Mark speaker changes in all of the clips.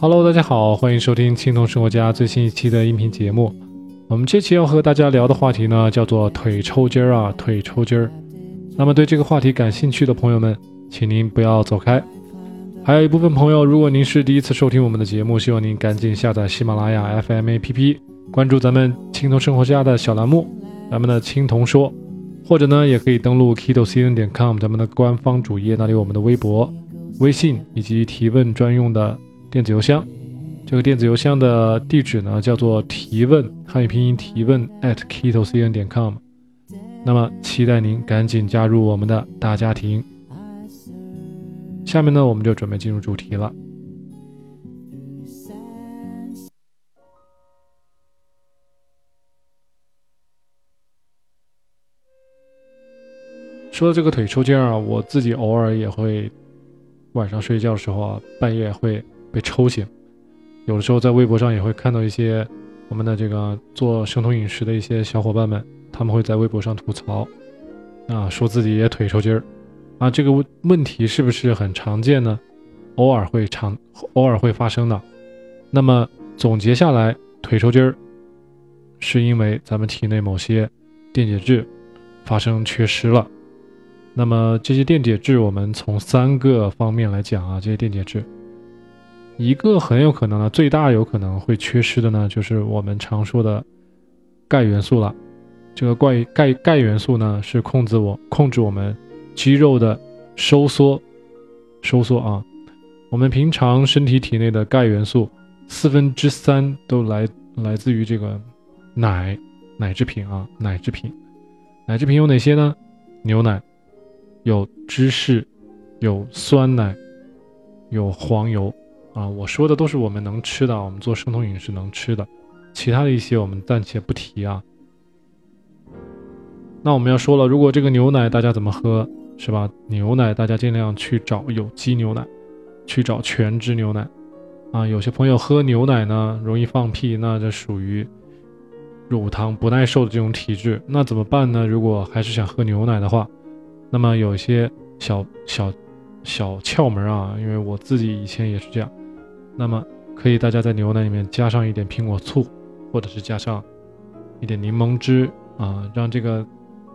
Speaker 1: Hello，大家好，欢迎收听青铜生活家最新一期的音频节目。我们这期要和大家聊的话题呢，叫做腿抽筋儿啊，腿抽筋儿。那么对这个话题感兴趣的朋友们，请您不要走开。还有一部分朋友，如果您是第一次收听我们的节目，希望您赶紧下载喜马拉雅 FM APP，关注咱们青铜生活家的小栏目，咱们的青铜说，或者呢，也可以登录 kitocn 点 com 咱们的官方主页，那里有我们的微博、微信以及提问专用的电子邮箱。这个电子邮箱的地址呢，叫做提问汉语拼音提问 at kitocn 点 com。那么，期待您赶紧加入我们的大家庭。下面呢，我们就准备进入主题了。说到这个腿抽筋啊，我自己偶尔也会晚上睡觉的时候啊，半夜会被抽醒。有的时候在微博上也会看到一些我们的这个做生酮饮食的一些小伙伴们，他们会在微博上吐槽啊，说自己也腿抽筋儿。啊，这个问问题是不是很常见呢？偶尔会常，偶尔会发生的。那么总结下来，腿抽筋儿是因为咱们体内某些电解质发生缺失了。那么这些电解质，我们从三个方面来讲啊，这些电解质，一个很有可能呢，最大有可能会缺失的呢，就是我们常说的钙元素了。这个钙钙钙元素呢，是控制我控制我们。肌肉的收缩，收缩啊！我们平常身体体内的钙元素四分之三都来来自于这个奶奶制品啊，奶制品。奶制品有哪些呢？牛奶，有芝士，有酸奶，有黄油啊。我说的都是我们能吃的，我们做生酮饮食能吃的，其他的一些我们暂且不提啊。那我们要说了，如果这个牛奶大家怎么喝？是吧？牛奶大家尽量去找有机牛奶，去找全脂牛奶，啊，有些朋友喝牛奶呢容易放屁，那这属于乳糖不耐受的这种体质，那怎么办呢？如果还是想喝牛奶的话，那么有些小小小窍门啊，因为我自己以前也是这样，那么可以大家在牛奶里面加上一点苹果醋，或者是加上一点柠檬汁啊，让这个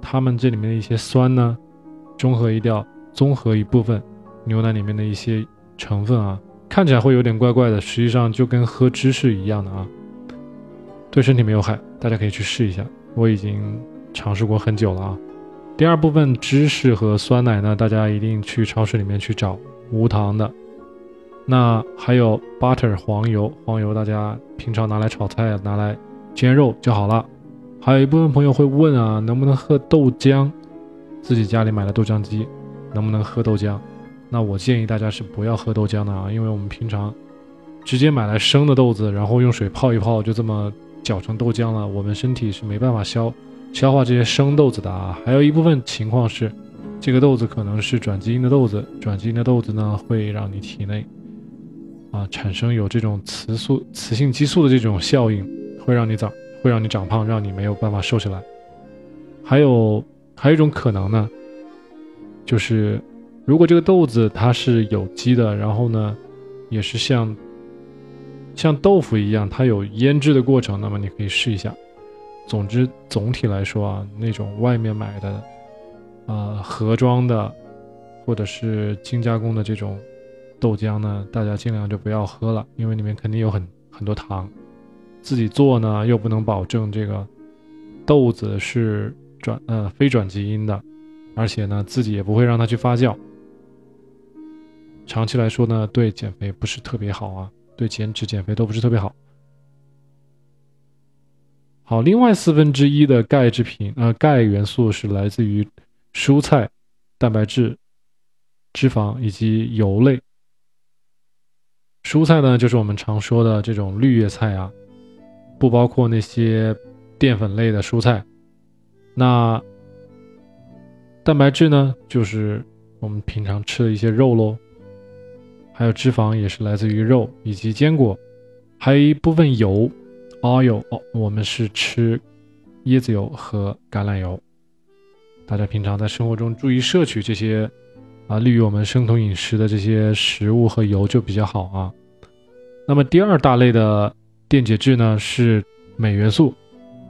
Speaker 1: 它们这里面的一些酸呢。中和一掉，综合一部分牛奶里面的一些成分啊，看起来会有点怪怪的，实际上就跟喝芝士一样的啊，对身体没有害，大家可以去试一下。我已经尝试过很久了啊。第二部分芝士和酸奶呢，大家一定去超市里面去找无糖的。那还有 butter 黄油，黄油大家平常拿来炒菜、拿来煎肉就好了。还有一部分朋友会问啊，能不能喝豆浆？自己家里买了豆浆机，能不能喝豆浆？那我建议大家是不要喝豆浆的啊，因为我们平常直接买来生的豆子，然后用水泡一泡，就这么搅成豆浆了。我们身体是没办法消消化这些生豆子的啊。还有一部分情况是，这个豆子可能是转基因的豆子，转基因的豆子呢会让你体内啊产生有这种雌素雌性激素的这种效应，会让你长会让你长胖，让你没有办法瘦下来。还有。还有一种可能呢，就是如果这个豆子它是有机的，然后呢，也是像像豆腐一样，它有腌制的过程，那么你可以试一下。总之，总体来说啊，那种外面买的，呃，盒装的或者是精加工的这种豆浆呢，大家尽量就不要喝了，因为里面肯定有很很多糖。自己做呢，又不能保证这个豆子是。转呃非转基因的，而且呢自己也不会让它去发酵，长期来说呢对减肥不是特别好啊，对减脂减肥都不是特别好。好，另外四分之一的钙制品呃钙元素是来自于蔬菜、蛋白质、脂肪以及油类。蔬菜呢就是我们常说的这种绿叶菜啊，不包括那些淀粉类的蔬菜。那蛋白质呢，就是我们平常吃的一些肉喽，还有脂肪也是来自于肉以及坚果，还有一部分油，oil 哦，我们是吃椰子油和橄榄油。大家平常在生活中注意摄取这些啊利于我们生酮饮食的这些食物和油就比较好啊。那么第二大类的电解质呢是镁元素，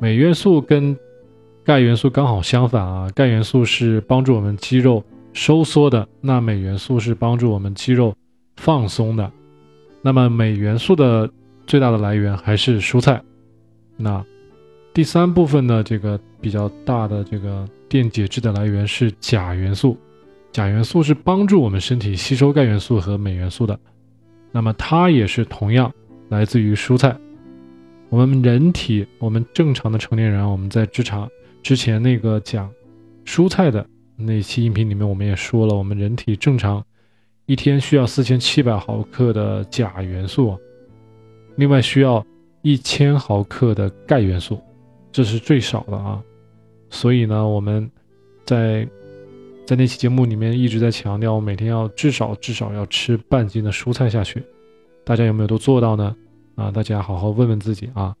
Speaker 1: 镁元素跟钙元素刚好相反啊，钙元素是帮助我们肌肉收缩的，那镁元素是帮助我们肌肉放松的。那么镁元素的最大的来源还是蔬菜。那第三部分呢，这个比较大的这个电解质的来源是钾元素，钾元素是帮助我们身体吸收钙元素和镁元素的。那么它也是同样来自于蔬菜。我们人体，我们正常的成年人，我们在职场之前那个讲蔬菜的那期音频里面，我们也说了，我们人体正常一天需要四千七百毫克的钾元素，另外需要一千毫克的钙元素，这是最少的啊。所以呢，我们在在那期节目里面一直在强调，我每天要至少至少要吃半斤的蔬菜下去。大家有没有都做到呢？啊，大家好好问问自己啊。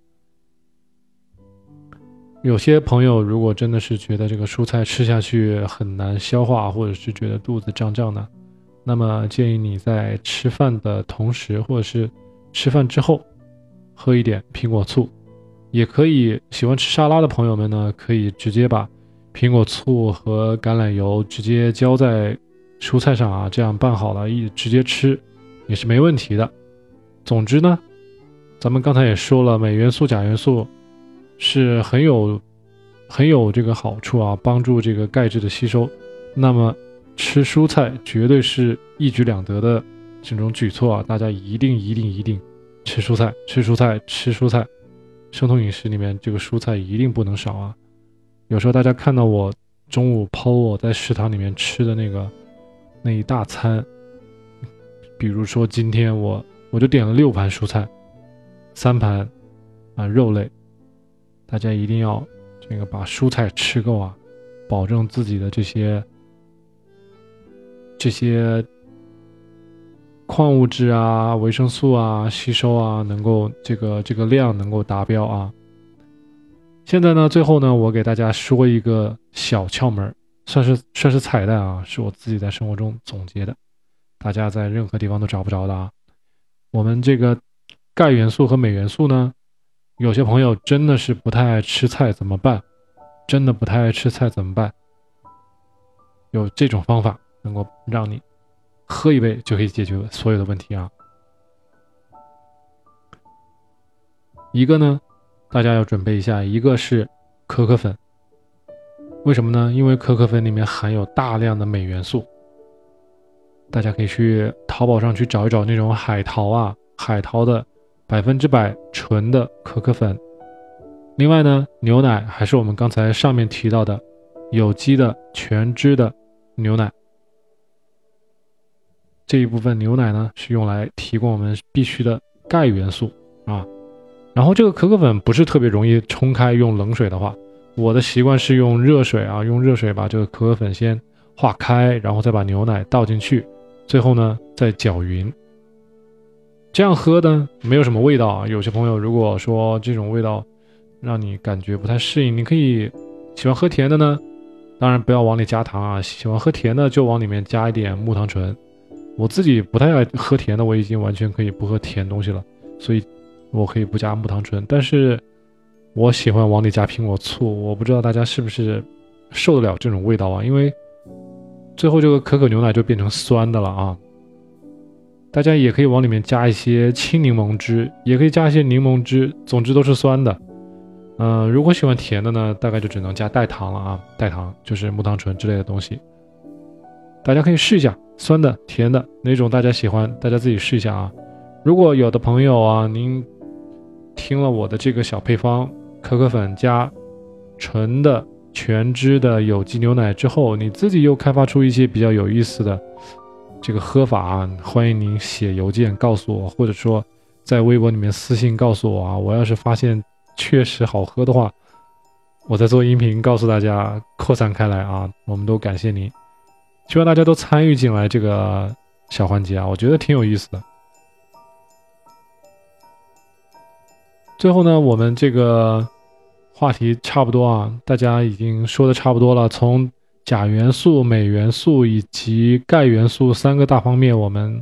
Speaker 1: 有些朋友如果真的是觉得这个蔬菜吃下去很难消化，或者是觉得肚子胀胀的，那么建议你在吃饭的同时，或者是吃饭之后，喝一点苹果醋。也可以喜欢吃沙拉的朋友们呢，可以直接把苹果醋和橄榄油直接浇在蔬菜上啊，这样拌好了，一直接吃也是没问题的。总之呢，咱们刚才也说了，镁元素、钾元素是很有很有这个好处啊，帮助这个钙质的吸收。那么吃蔬菜绝对是一举两得的这种举措啊，大家一定一定一定吃蔬菜，吃蔬菜，吃蔬菜。生酮饮食里面，这个蔬菜一定不能少啊！有时候大家看到我中午剖我在食堂里面吃的那个那一大餐，比如说今天我我就点了六盘蔬菜，三盘啊肉类，大家一定要这个把蔬菜吃够啊，保证自己的这些这些。矿物质啊，维生素啊，吸收啊，能够这个这个量能够达标啊。现在呢，最后呢，我给大家说一个小窍门，算是算是彩蛋啊，是我自己在生活中总结的，大家在任何地方都找不着的啊。我们这个钙元素和镁元素呢，有些朋友真的是不太爱吃菜，怎么办？真的不太爱吃菜怎么办？有这种方法能够让你。喝一杯就可以解决所有的问题啊！一个呢，大家要准备一下，一个是可可粉。为什么呢？因为可可粉里面含有大量的镁元素。大家可以去淘宝上去找一找那种海淘啊，海淘的百分之百纯的可可粉。另外呢，牛奶还是我们刚才上面提到的有机的全脂的牛奶。这一部分牛奶呢，是用来提供我们必需的钙元素。然后这个可可粉不是特别容易冲开，用冷水的话，我的习惯是用热水啊，用热水把这个可可粉先化开，然后再把牛奶倒进去，最后呢再搅匀。这样喝呢没有什么味道啊。有些朋友如果说这种味道让你感觉不太适应，你可以喜欢喝甜的呢，当然不要往里加糖啊。喜欢喝甜的就往里面加一点木糖醇。我自己不太爱喝甜的，我已经完全可以不喝甜东西了，所以我可以不加木糖醇。但是我喜欢往里加苹果醋，我不知道大家是不是受得了这种味道啊？因为最后这个可可牛奶就变成酸的了啊。大家也可以往里面加一些青柠檬汁，也可以加一些柠檬汁，总之都是酸的。嗯，如果喜欢甜的呢，大概就只能加代糖了啊，代糖就是木糖醇之类的东西。大家可以试一下。酸的、甜的哪种大家喜欢？大家自己试一下啊！如果有的朋友啊，您听了我的这个小配方，可可粉加纯的全脂的有机牛奶之后，你自己又开发出一些比较有意思的这个喝法啊，欢迎您写邮件告诉我，或者说在微博里面私信告诉我啊。我要是发现确实好喝的话，我再做音频告诉大家，扩散开来啊！我们都感谢您。希望大家都参与进来这个小环节啊，我觉得挺有意思的。最后呢，我们这个话题差不多啊，大家已经说的差不多了。从钾元素、镁元素以及钙元素三个大方面，我们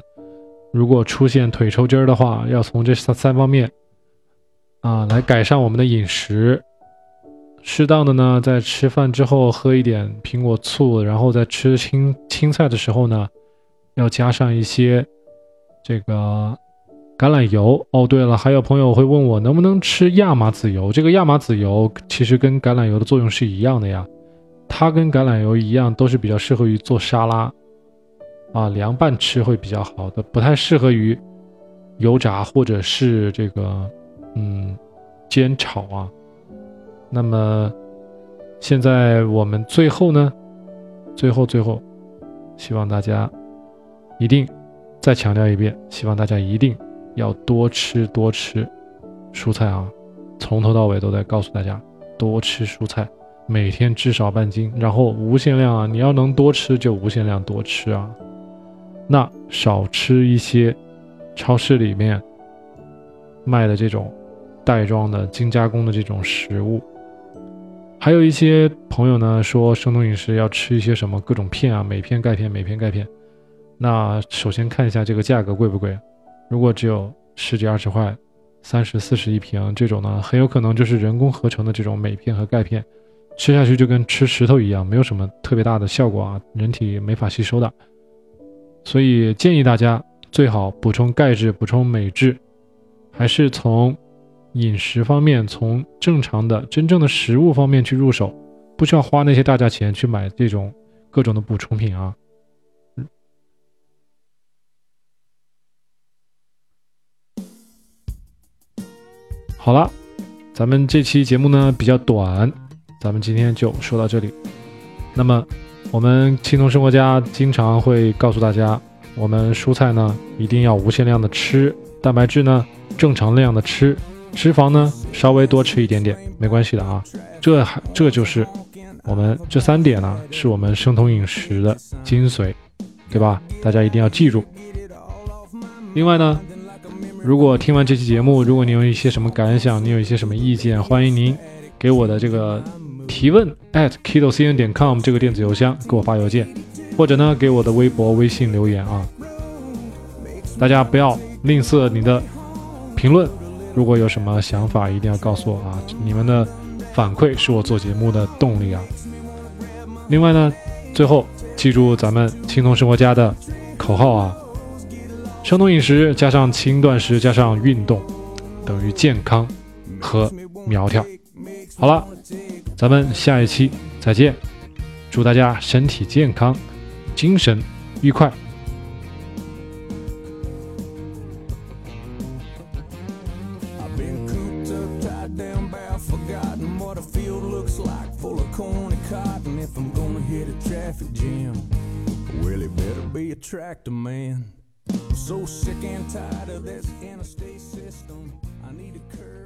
Speaker 1: 如果出现腿抽筋儿的话，要从这三三方面啊来改善我们的饮食。适当的呢，在吃饭之后喝一点苹果醋，然后在吃青青菜的时候呢，要加上一些这个橄榄油。哦，对了，还有朋友会问我能不能吃亚麻籽油？这个亚麻籽油其实跟橄榄油的作用是一样的呀，它跟橄榄油一样，都是比较适合于做沙拉啊，凉拌吃会比较好的，不太适合于油炸或者是这个嗯煎炒啊。那么，现在我们最后呢，最后最后，希望大家一定再强调一遍，希望大家一定要多吃多吃蔬菜啊！从头到尾都在告诉大家多吃蔬菜，每天至少半斤，然后无限量啊！你要能多吃就无限量多吃啊！那少吃一些超市里面卖的这种袋装的精加工的这种食物。还有一些朋友呢说生酮饮食要吃一些什么各种片啊，每片钙片，每片钙片。那首先看一下这个价格贵不贵？如果只有十几二十块，三十四十一瓶这种呢，很有可能就是人工合成的这种镁片和钙片，吃下去就跟吃石头一样，没有什么特别大的效果啊，人体没法吸收的。所以建议大家最好补充钙质、补充镁质，还是从。饮食方面，从正常的、真正的食物方面去入手，不需要花那些大价钱去买这种各种的补充品啊。好了，咱们这期节目呢比较短，咱们今天就说到这里。那么，我们青铜生活家经常会告诉大家，我们蔬菜呢一定要无限量的吃，蛋白质呢正常量的吃。脂肪呢，稍微多吃一点点没关系的啊，这还这就是我们这三点呢，是我们生酮饮食的精髓，对吧？大家一定要记住。另外呢，如果听完这期节目，如果你有一些什么感想，你有一些什么意见，欢迎您给我的这个提问 at kido.cn 点 com 这个电子邮箱给我发邮件，或者呢给我的微博、微信留言啊。大家不要吝啬你的评论。如果有什么想法，一定要告诉我啊！你们的反馈是我做节目的动力啊。另外呢，最后记住咱们青铜生活家的口号啊：生酮饮食加上轻断食加上运动，等于健康和苗条。好了，咱们下一期再见，祝大家身体健康，精神愉快。tractor man. I'm so sick and tired of this interstate system. I need a curve.